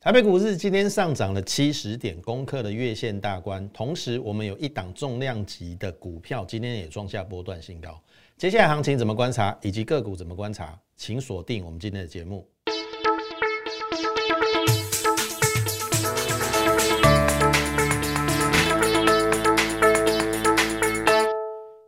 台北股市今天上涨了七十点，攻克了月线大关。同时，我们有一档重量级的股票今天也创下波段新高。接下来行情怎么观察，以及个股怎么观察，请锁定我们今天的节目。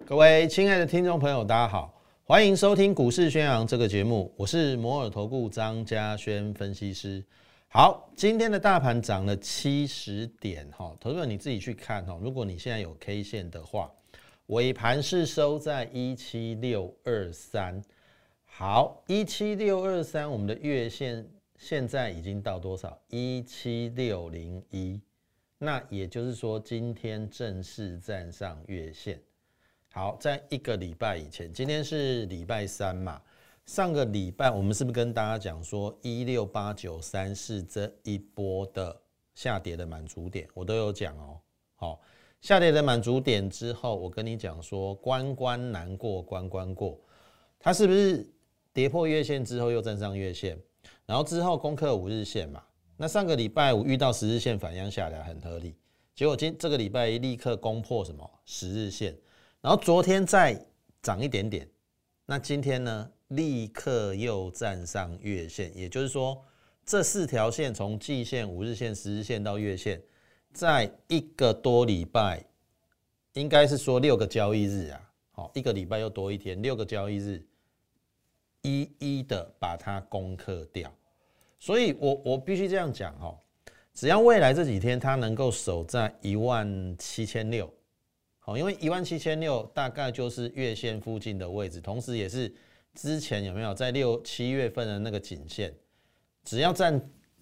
各位亲爱的听众朋友，大家好，欢迎收听《股市宣扬》这个节目，我是摩尔投顾张嘉轩分析师。好，今天的大盘涨了七十点，哈，投资者你自己去看哈。如果你现在有 K 线的话，尾盘是收在一七六二三。好，一七六二三，我们的月线现在已经到多少？一七六零一。那也就是说，今天正式站上月线。好，在一个礼拜以前，今天是礼拜三嘛。上个礼拜我们是不是跟大家讲说，一六八九三是这一波的下跌的满足点？我都有讲哦。好，下跌的满足点之后，我跟你讲说，关关难过关关过，它是不是跌破月线之后又站上月线？然后之后攻克五日线嘛？那上个礼拜五遇到十日线反压下来很合理，结果今这个礼拜一立刻攻破什么十日线，然后昨天再涨一点点，那今天呢？立刻又站上月线，也就是说，这四条线从季线、五日线、十日线到月线，在一个多礼拜，应该是说六个交易日啊，好，一个礼拜又多一天，六个交易日，一一的把它攻克掉。所以我我必须这样讲哈，只要未来这几天它能够守在一万七千六，好，因为一万七千六大概就是月线附近的位置，同时也是。之前有没有在六七月份的那个颈线，只要站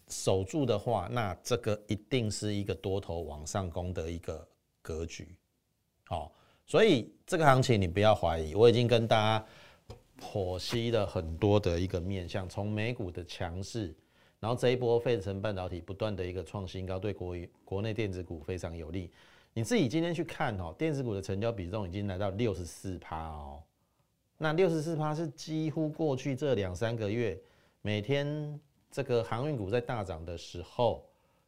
守住的话，那这个一定是一个多头往上攻的一个格局。好，所以这个行情你不要怀疑，我已经跟大家剖析了很多的一个面向，从美股的强势，然后这一波费城半导体不断的一个创新高，对国国内电子股非常有利。你自己今天去看哦，电子股的成交比重已经来到六十四趴哦。那六十四趴是几乎过去这两三个月每天这个航运股在大涨的时候，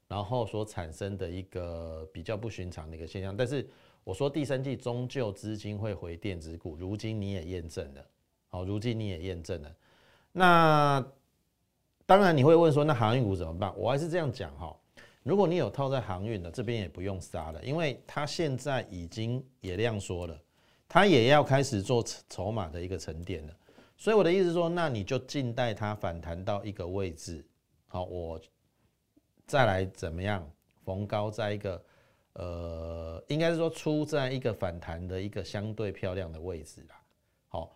然后所产生的一个比较不寻常的一个现象。但是我说第三季终究资金会回电子股，如今你也验证了，好，如今你也验证了。那当然你会问说，那航运股怎么办？我还是这样讲哈，如果你有套在航运的这边也不用杀了，因为它现在已经也量缩了。它也要开始做筹码的一个沉淀了，所以我的意思说，那你就静待它反弹到一个位置，好，我再来怎么样逢高在一个呃，应该是说出在一个反弹的一个相对漂亮的位置啦。好，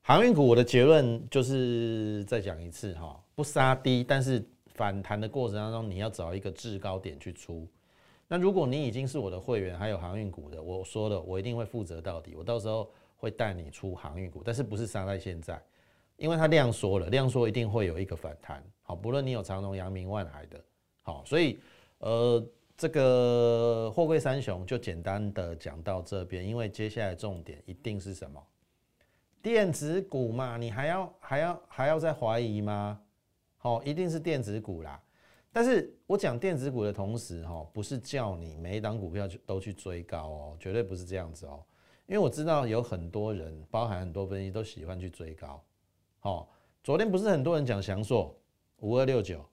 航运股我的结论就是再讲一次哈，不杀低，但是反弹的过程当中，你要找一个制高点去出。那如果你已经是我的会员，还有航运股的，我说了，我一定会负责到底。我到时候会带你出航运股，但是不是杀在现在，因为它量缩了，量缩一定会有一个反弹。好，不论你有长隆、阳明、万海的，好，所以呃，这个货柜三雄就简单的讲到这边，因为接下来重点一定是什么？电子股嘛，你还要还要还要再怀疑吗？好，一定是电子股啦。但是我讲电子股的同时，哈，不是叫你每一档股票都去追高哦，绝对不是这样子哦。因为我知道有很多人，包含很多分析都喜欢去追高。好，昨天不是很多人讲翔硕五二六九，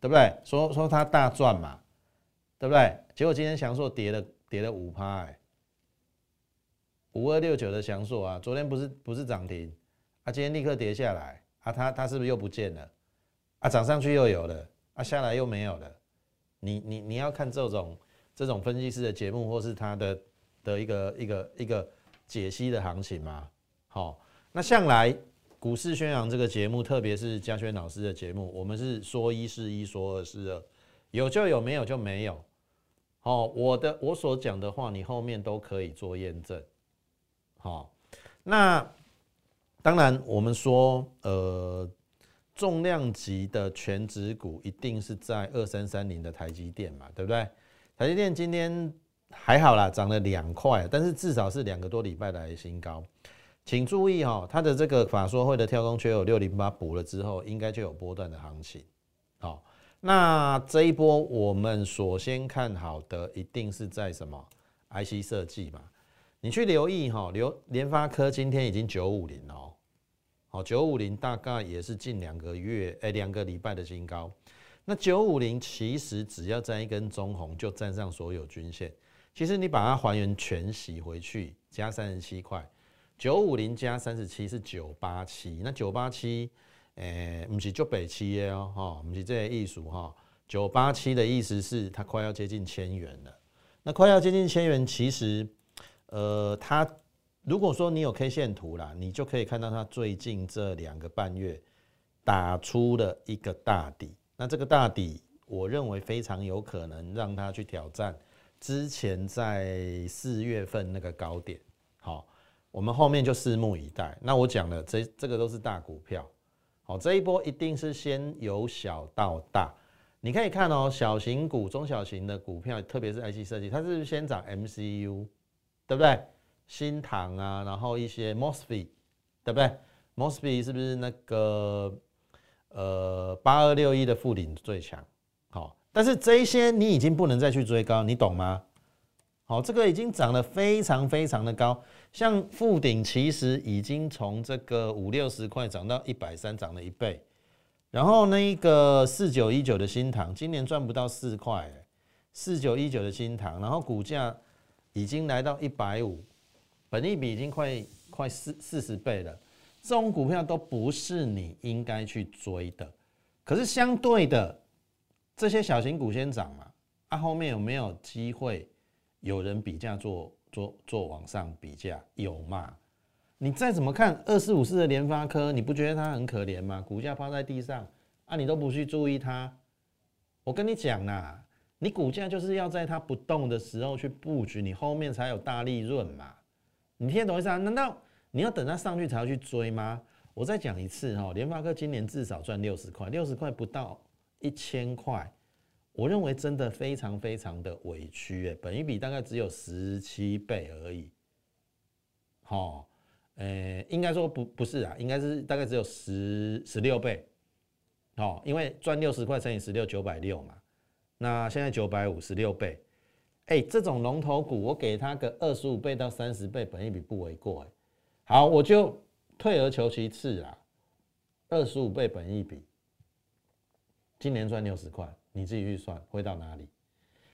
对不对？说说它大赚嘛，对不对？结果今天翔硕跌了跌了五趴，哎，五二六九的翔硕啊，昨天不是不是涨停，啊，今天立刻跌下来，啊，它它是不是又不见了？啊，涨上去又有了。啊，下来又没有了，你你你要看这种这种分析师的节目，或是他的的一个一个一个解析的行情吗？好，那向来股市宣扬这个节目，特别是嘉轩老师的节目，我们是说一是一，说二是二，有就有，没有就没有。好，我的我所讲的话，你后面都可以做验证。好，那当然我们说，呃。重量级的全指股一定是在二三三零的台积电嘛，对不对？台积电今天还好啦，涨了两块，但是至少是两个多礼拜来的新高。请注意哈，它的这个法说会的跳空缺口六零八补了之后，应该就有波段的行情。好，那这一波我们首先看好的一定是在什么 IC 设计嘛？你去留意哈，留联发科今天已经九五零哦，好九五零大概也是近两个月哎两个礼拜的新高。那九五零其实只要站一根中红就站上所有均线，其实你把它还原全息回去加三十七块，九五零加三十七是九八七，那九八七。诶，不是就北七哦，哈，不是这些艺术哈。九八七的意思是它快要接近千元了。那快要接近千元，其实，呃，它如果说你有 K 线图啦，你就可以看到它最近这两个半月打出了一个大底。那这个大底，我认为非常有可能让它去挑战之前在四月份那个高点。好，我们后面就拭目以待。那我讲了，这这个都是大股票。好，这一波一定是先由小到大。你可以看哦，小型股、中小型的股票，特别是 IC 设计，它是先涨 MCU，对不对？新唐啊，然后一些 MOSFET，对不对？MOSFET 是不是那个呃八二六一的附顶最强？好，但是这一些你已经不能再去追高，你懂吗？好，这个已经涨得非常非常的高。像富鼎其实已经从这个五六十块涨到一百三，涨了一倍。然后那一个四九一九的新塘，今年赚不到四块，四九一九的新塘，然后股价已经来到一百五，本利比已经快快四四十倍了。这种股票都不是你应该去追的。可是相对的，这些小型股先涨嘛，啊，后面有没有机会有人比价做？做做往上比价有吗？你再怎么看二四五四的联发科，你不觉得它很可怜吗？股价趴在地上啊，你都不去注意它。我跟你讲啦，你股价就是要在它不动的时候去布局，你后面才有大利润嘛。你听得懂意思啊？难道你要等它上去才要去追吗？我再讲一次哈，联发科今年至少赚六十块，六十块不到一千块。我认为真的非常非常的委屈诶，本一比大概只有十七倍而已，好，诶，应该说不不是啊，应该是大概只有十十六倍，哦，因为赚六十块乘以十六九百六嘛，那现在九百五十六倍，哎，这种龙头股我给它个二十五倍到三十倍本一比不为过哎，好，我就退而求其次啦，二十五倍本一比，今年赚六十块。你自己去算会到哪里？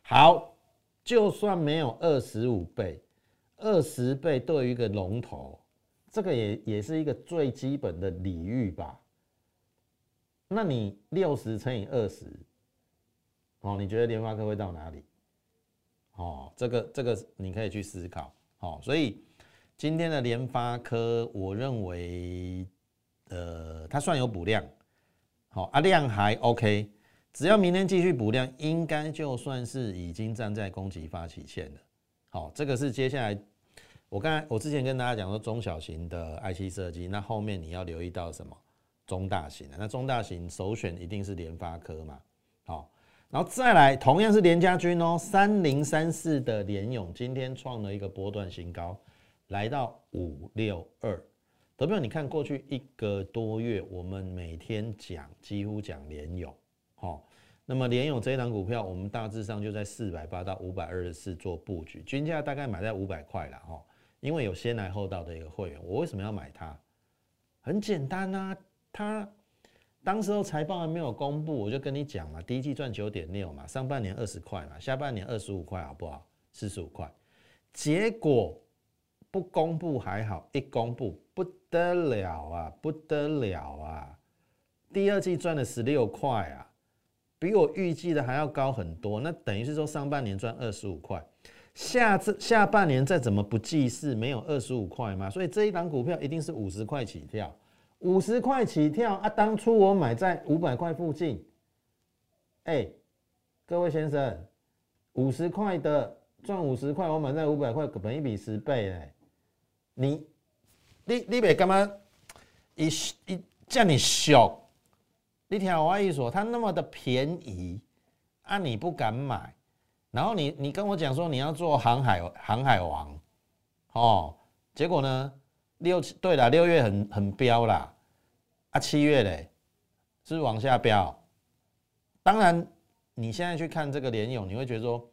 好，就算没有二十五倍，二十倍对于一个龙头，这个也也是一个最基本的礼遇吧？那你六十乘以二十，哦，你觉得联发科会到哪里？哦，这个这个你可以去思考。好，所以今天的联发科，我认为，呃，它算有补量，好啊，量还 OK。只要明天继续补量，应该就算是已经站在攻击发起线了。好，这个是接下来我刚才我之前跟大家讲说中小型的 IC 设计，那后面你要留意到什么？中大型的，那中大型首选一定是联发科嘛。好，然后再来同样是联家军哦，三零三四的联勇今天创了一个波段新高，来到五六二。德彪，你看过去一个多月，我们每天讲几乎讲联勇。好，那么联勇这一档股票，我们大致上就在四百八到五百二十四做布局，均价大概买在五百块了哈。因为有先来后到的一个会员，我为什么要买它？很简单啊，它当时候财报还没有公布，我就跟你讲嘛，第一季赚九点六嘛，上半年二十块嘛，下半年二十五块，好不好？四十五块，结果不公布还好，一公布不得了啊，不得了啊，第二季赚了十六块啊。比我预计的还要高很多，那等于是说上半年赚二十五块，下次下半年再怎么不计事，没有二十五块嘛？所以这一档股票一定是五十块起跳，五十块起跳啊！当初我买在五百块附近，哎，各位先生，五十块的赚五十块，我买在五百块，本一比十倍哎，你你你别干嘛？一一叫你小。你听我意思，它那么的便宜，啊你不敢买，然后你你跟我讲说你要做航海航海王，哦，结果呢六对了六月很很飙啦，啊七月嘞是是往下飙，当然你现在去看这个联勇，你会觉得说，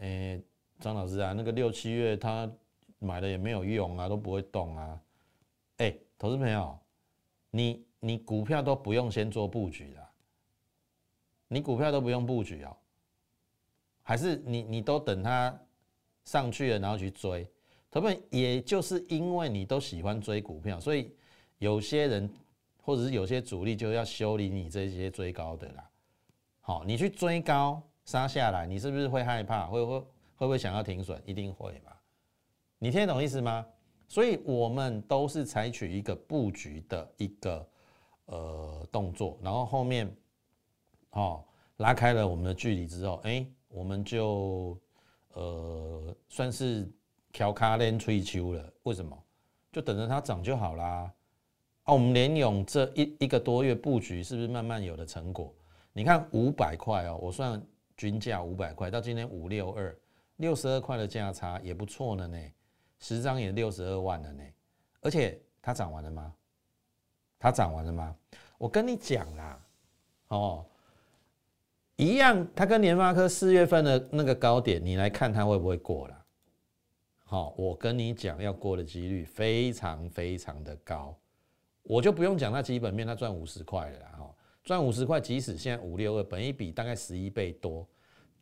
诶，张老师啊，那个六七月他买的也没有用啊，都不会动啊。哎，投资朋友，你你股票都不用先做布局的，你股票都不用布局哦，还是你你都等它上去了然后去追？他们也就是因为你都喜欢追股票，所以有些人或者是有些主力就要修理你这些追高的啦。好，你去追高杀下来，你是不是会害怕？会会会不会想要停损？一定会嘛？你听得懂意思吗？所以我们都是采取一个布局的一个呃动作，然后后面哦拉开了我们的距离之后，哎，我们就呃算是。调卡连吹秋了，为什么？就等着它涨就好啦。啊，我们联勇这一一个多月布局，是不是慢慢有了成果？你看五百块哦，我算均价五百块，到今天五六二，六十二块的价差也不错了呢。十张也六十二万了呢。而且它涨完了吗？它涨完了吗？我跟你讲啦，哦，一样，它跟联发科四月份的那个高点，你来看它会不会过了？好，我跟你讲，要过的几率非常非常的高，我就不用讲那基本面，它赚五十块了哈，赚五十块，即使现在五六二，本一比大概十一倍多，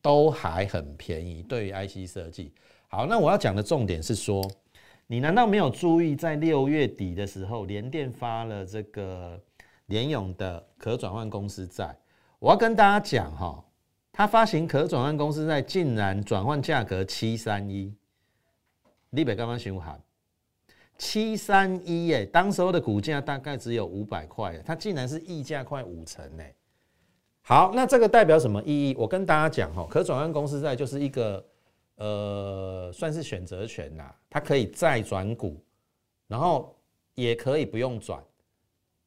都还很便宜。对于 IC 设计，好，那我要讲的重点是说，你难道没有注意，在六月底的时候，联电发了这个联勇的可转换公司债？我要跟大家讲哈，它发行可转换公司债，竟然转换价格七三一。立北刚刚询喊七三一耶，当时候的股价大概只有五百块，它竟然是溢价快五成呢。好，那这个代表什么意义？我跟大家讲哈，可转换公司债就是一个呃，算是选择权啦，它可以再转股，然后也可以不用转。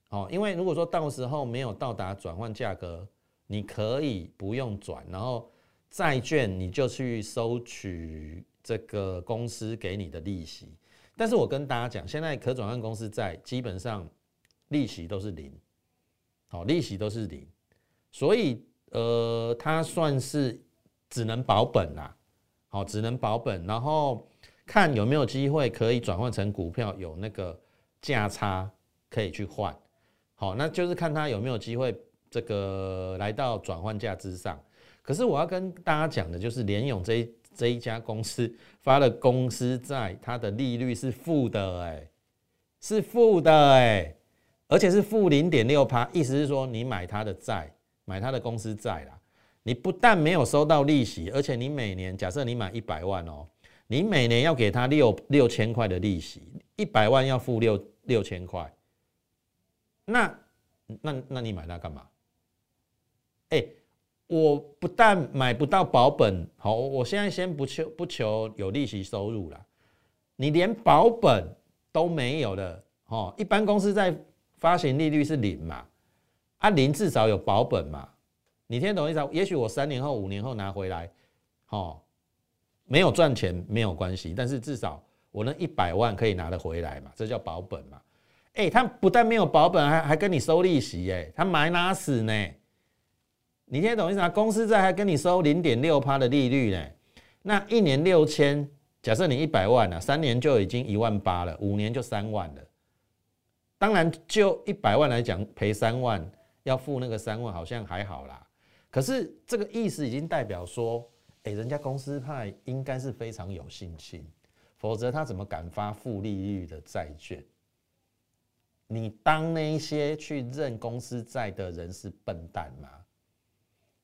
哦，因为如果说到时候没有到达转换价格，你可以不用转，然后债券你就去收取。这个公司给你的利息，但是我跟大家讲，现在可转换公司债基本上利息都是零，好，利息都是零，所以呃，它算是只能保本啦，好，只能保本，然后看有没有机会可以转换成股票，有那个价差可以去换，好，那就是看它有没有机会这个来到转换价之上。可是我要跟大家讲的就是联勇这一。这一家公司发了公司债，它的利率是负的，哎，是负的，哎，而且是负零点六趴，意思是说你买它的债，买它的公司债啦，你不但没有收到利息，而且你每年假设你买一百万哦，你每年要给他六六千块的利息，一百万要付六六千块，那那那你买它干嘛？哎。我不但买不到保本，好，我现在先不求不求有利息收入了，你连保本都没有了，哦，一般公司在发行利率是零嘛，啊，零至少有保本嘛，你听懂意思？也许我三年后、五年后拿回来，哦，没有赚钱没有关系，但是至少我那一百万可以拿得回来嘛，这叫保本嘛。哎，他不但没有保本，还还跟你收利息，哎，他买哪死呢？你听懂意思吗？公司债还跟你收零点六趴的利率呢，那一年六千，假设你一百万啊，三年就已经一万八了，五年就三万了。当然，就一百万来讲，赔三万要付那个三万，好像还好啦。可是这个意思已经代表说，哎，人家公司派应该是非常有信心，否则他怎么敢发负利率的债券？你当那些去认公司债的人是笨蛋吗？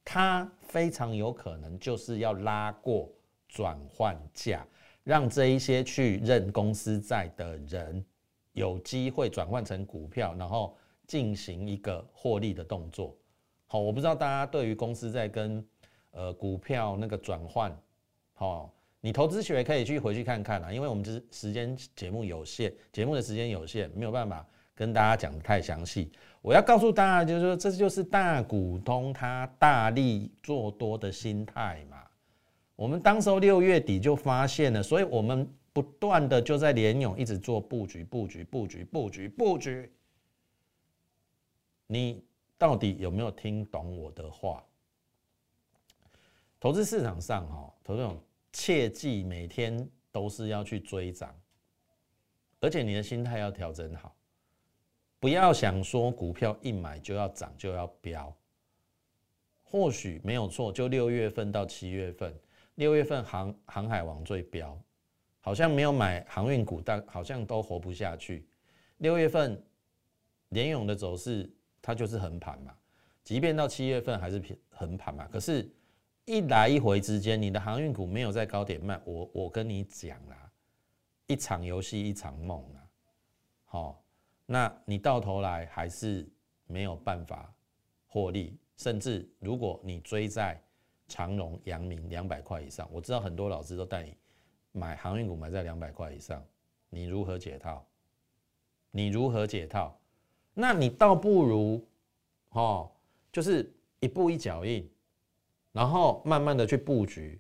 它非常有可能就是要拉过转换价，让这一些去认公司债的人有机会转换成股票，然后进行一个获利的动作。好，我不知道大家对于公司债跟呃股票那个转换，好，你投资学可以去回去看看啦，因为我们是时间节目有限，节目的时间有限，没有办法跟大家讲的太详细。我要告诉大家，就是说，这就是大股东他大力做多的心态嘛。我们当时候六月底就发现了，所以我们不断的就在联勇一直做布局、布局、布局、布局、布局。你到底有没有听懂我的话？投资市场上哈，投资种切记每天都是要去追涨，而且你的心态要调整好，不要想说股票一买就要涨就要飙。或许没有错，就六月份到七月份，六月份航航海王最飙，好像没有买航运股，但好像都活不下去。六月份联勇的走势，它就是横盘嘛，即便到七月份还是平横盘嘛。可是，一来一回之间，你的航运股没有在高点卖，我我跟你讲啦，一场游戏一场梦啊，好，那你到头来还是没有办法获利。甚至如果你追在长荣、阳明两百块以上，我知道很多老师都带你买航运股买在两百块以上，你如何解套？你如何解套？那你倒不如哦，就是一步一脚印，然后慢慢的去布局，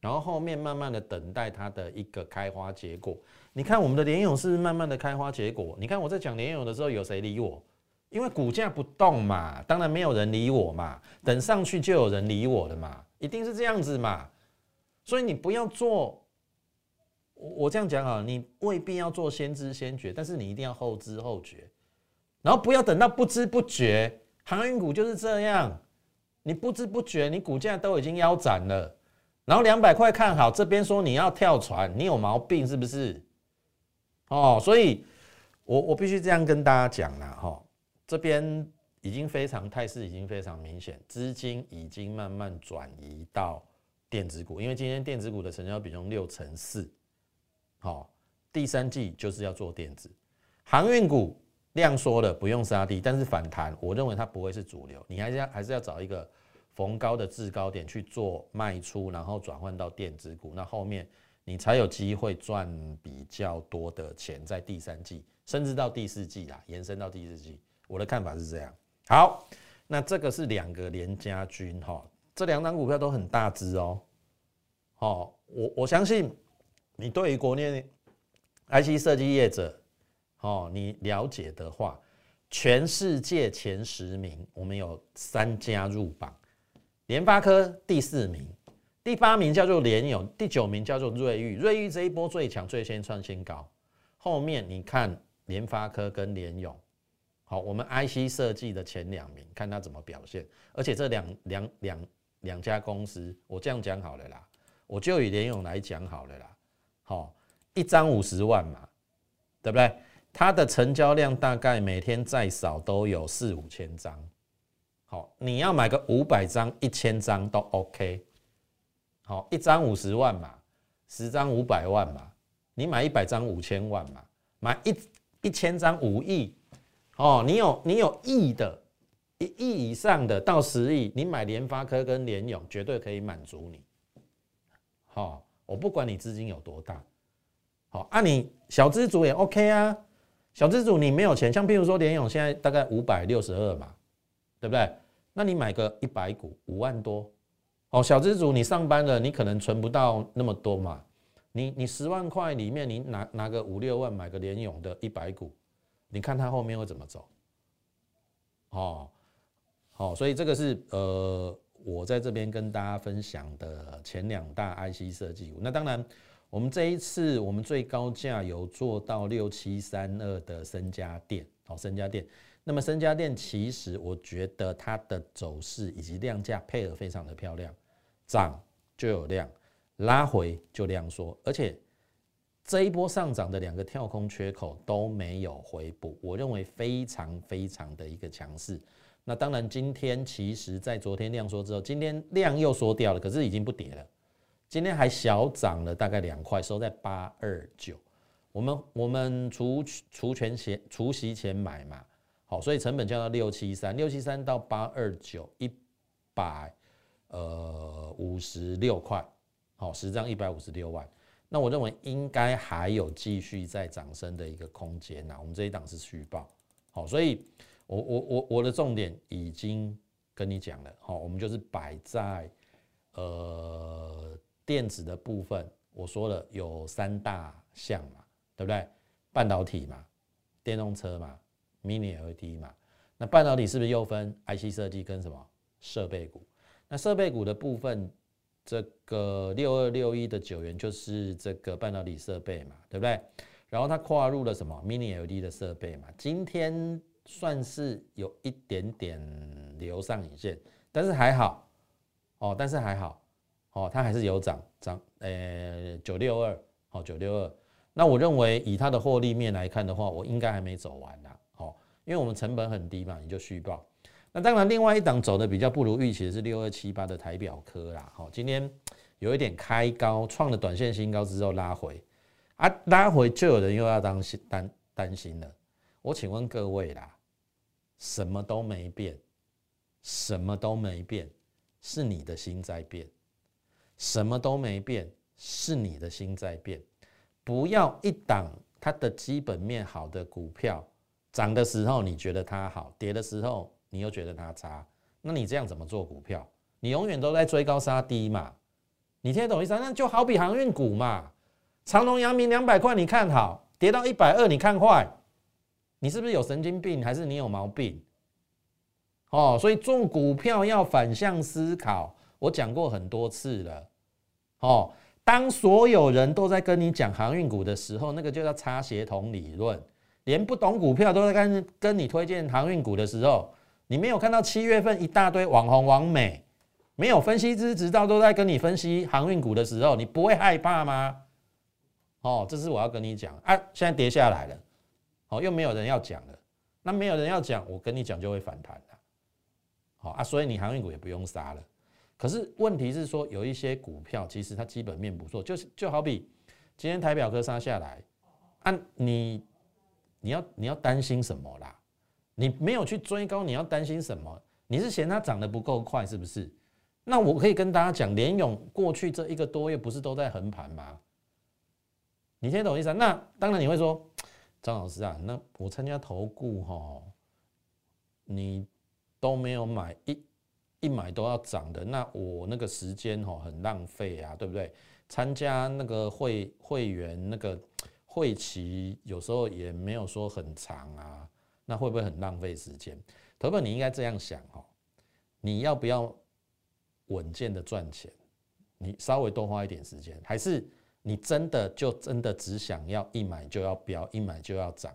然后后面慢慢的等待它的一个开花结果。你看我们的联勇是慢慢的开花结果。你看我在讲联勇的时候，有谁理我？因为股价不动嘛，当然没有人理我嘛。等上去就有人理我的嘛，一定是这样子嘛。所以你不要做，我我这样讲啊，你未必要做先知先觉，但是你一定要后知后觉。然后不要等到不知不觉，航运股就是这样，你不知不觉你股价都已经腰斩了，然后两百块看好，这边说你要跳船，你有毛病是不是？哦，所以我我必须这样跟大家讲了哈。这边已经非常态势已经非常明显，资金已经慢慢转移到电子股，因为今天电子股的成交比重六成四，好，第三季就是要做电子，航运股量缩了不用杀低，但是反弹，我认为它不会是主流，你还是要还是要找一个逢高的制高点去做卖出，然后转换到电子股，那后面你才有机会赚比较多的钱，在第三季甚至到第四季啦，延伸到第四季。我的看法是这样，好，那这个是两个连家军哈，这两档股票都很大只哦，好，我我相信你对于国内 IC 设计业者，哦，你了解的话，全世界前十名，我们有三家入榜，联发科第四名，第八名叫做联友，第九名叫做瑞昱，瑞昱这一波最强，最先创新高，后面你看联发科跟联友。好，我们 IC 设计的前两名，看它怎么表现。而且这两两两两家公司，我这样讲好了啦，我就以联勇来讲好了啦。好，一张五十万嘛，对不对？它的成交量大概每天再少都有四五千张。好，你要买个五百张、一千张都 OK。好，一张五十万嘛，十张五百万嘛，你买一百张五千万嘛，买一一千张五亿。哦，你有你有亿的，一亿以上的到十亿，你买联发科跟联勇绝对可以满足你。好，我不管你资金有多大，好，啊，你小资主也 OK 啊。小资主你没有钱，像譬如说联勇现在大概五百六十二嘛，对不对？那你买个一百股五万多，哦，小资主你上班了，你可能存不到那么多嘛。你你十万块里面，你拿拿个五六万买个联勇的一百股。你看它后面会怎么走？哦，好，所以这个是呃，我在这边跟大家分享的前两大 IC 设计股。那当然，我们这一次我们最高价有做到六七三二的深家电，哦，深家电。那么深家电其实我觉得它的走势以及量价配合非常的漂亮，涨就有量，拉回就量缩，而且。这一波上涨的两个跳空缺口都没有回补，我认为非常非常的一个强势。那当然，今天其实在昨天量缩之后，今天量又缩掉了，可是已经不跌了。今天还小涨了大概两块，收在八二九。我们我们除除权前除息前买嘛，好，所以成本降到六七三，六七三到八二九，一百呃五十六块，好，十张一百五十六万。那我认为应该还有继续在涨升的一个空间呐。我们这一档是续报，好，所以我我我我的重点已经跟你讲了，好，我们就是摆在呃电子的部分，我说了有三大项嘛，对不对？半导体嘛，电动车嘛，Mini LED 嘛。那半导体是不是又分 IC 设计跟什么设备股？那设备股的部分。这个六二六一的九元就是这个半导体设备嘛，对不对？然后它跨入了什么 Mini LED 的设备嘛，今天算是有一点点留上影线，但是还好哦，但是还好哦，它还是有涨涨，呃，九六二，好九六二。那我认为以它的获利面来看的话，我应该还没走完啦，因为我们成本很低嘛，你就续报。那当然，另外一档走的比较不如预期的是六二七八的台表科啦，好，今天有一点开高，创了短线新高之后拉回。啊，拉回就有人又要担心担担心了。我请问各位啦，什么都没变，什么都没变，是你的心在变；什么都没变，是你的心在变。不要一档它的基本面好的股票涨的时候你觉得它好，跌的时候你又觉得它差，那你这样怎么做股票？你永远都在追高杀低嘛？你听得懂意思？那就好比航运股嘛。长隆、阳明两百块，你看好，跌到一百二，你看坏，你是不是有神经病，还是你有毛病？哦，所以做股票要反向思考，我讲过很多次了。哦，当所有人都在跟你讲航运股的时候，那个就叫差协同理论。连不懂股票都在跟跟你推荐航运股的时候，你没有看到七月份一大堆网红网美，没有分析师直道都在跟你分析航运股的时候，你不会害怕吗？哦，这是我要跟你讲啊！现在跌下来了，哦，又没有人要讲了。那没有人要讲，我跟你讲就会反弹了。好啊，所以你航运股也不用杀了。可是问题是说，有一些股票其实它基本面不错，就是就好比今天台表科杀下来，啊，你你要你要担心什么啦？你没有去追高，你要担心什么？你是嫌它涨得不够快是不是？那我可以跟大家讲，联勇过去这一个多月不是都在横盘吗？你听懂意思？那当然你会说，张老师啊，那我参加投顾哈，你都没有买一一买都要涨的，那我那个时间哈很浪费啊，对不对？参加那个会会员那个会期有时候也没有说很长啊，那会不会很浪费时间？投本你应该这样想哦，你要不要稳健的赚钱？你稍微多花一点时间，还是？你真的就真的只想要一买就要飙，一买就要涨，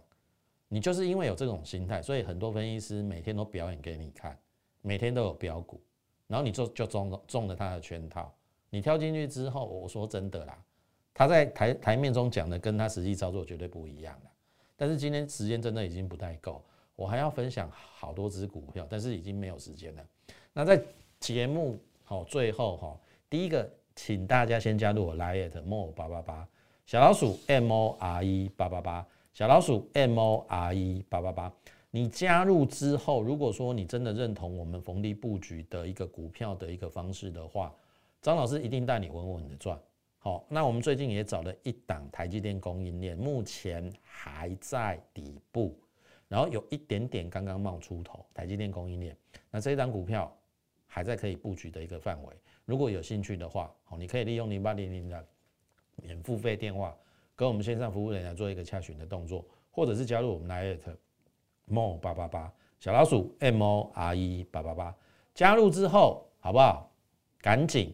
你就是因为有这种心态，所以很多分析师每天都表演给你看，每天都有标股，然后你就就中中了他的圈套。你跳进去之后，我说真的啦，他在台台面中讲的跟他实际操作绝对不一样了。但是今天时间真的已经不太够，我还要分享好多只股票，但是已经没有时间了。那在节目好最后哈，第一个。请大家先加入我 Line more 八八八小老鼠 M O R E 八八八小老鼠 M O R E 八八八。你加入之后，如果说你真的认同我们逢低布局的一个股票的一个方式的话，张老师一定带你稳稳的赚。好，那我们最近也找了一档台积电供应链，目前还在底部，然后有一点点刚刚冒出头，台积电供应链。那这一档股票还在可以布局的一个范围。如果有兴趣的话，好，你可以利用零八零零的免付费电话跟我们线上服务人员做一个洽询的动作，或者是加入我们 Line Mo 八八八小老鼠 M O R E 八八八，加入之后好不好？赶紧，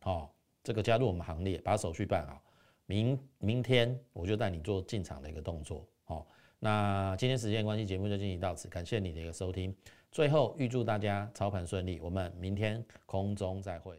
好，这个加入我们行列，把手续办好，明明天我就带你做进场的一个动作，好，那今天时间关系，节目就进行到此，感谢你的一个收听，最后预祝大家操盘顺利，我们明天空中再会。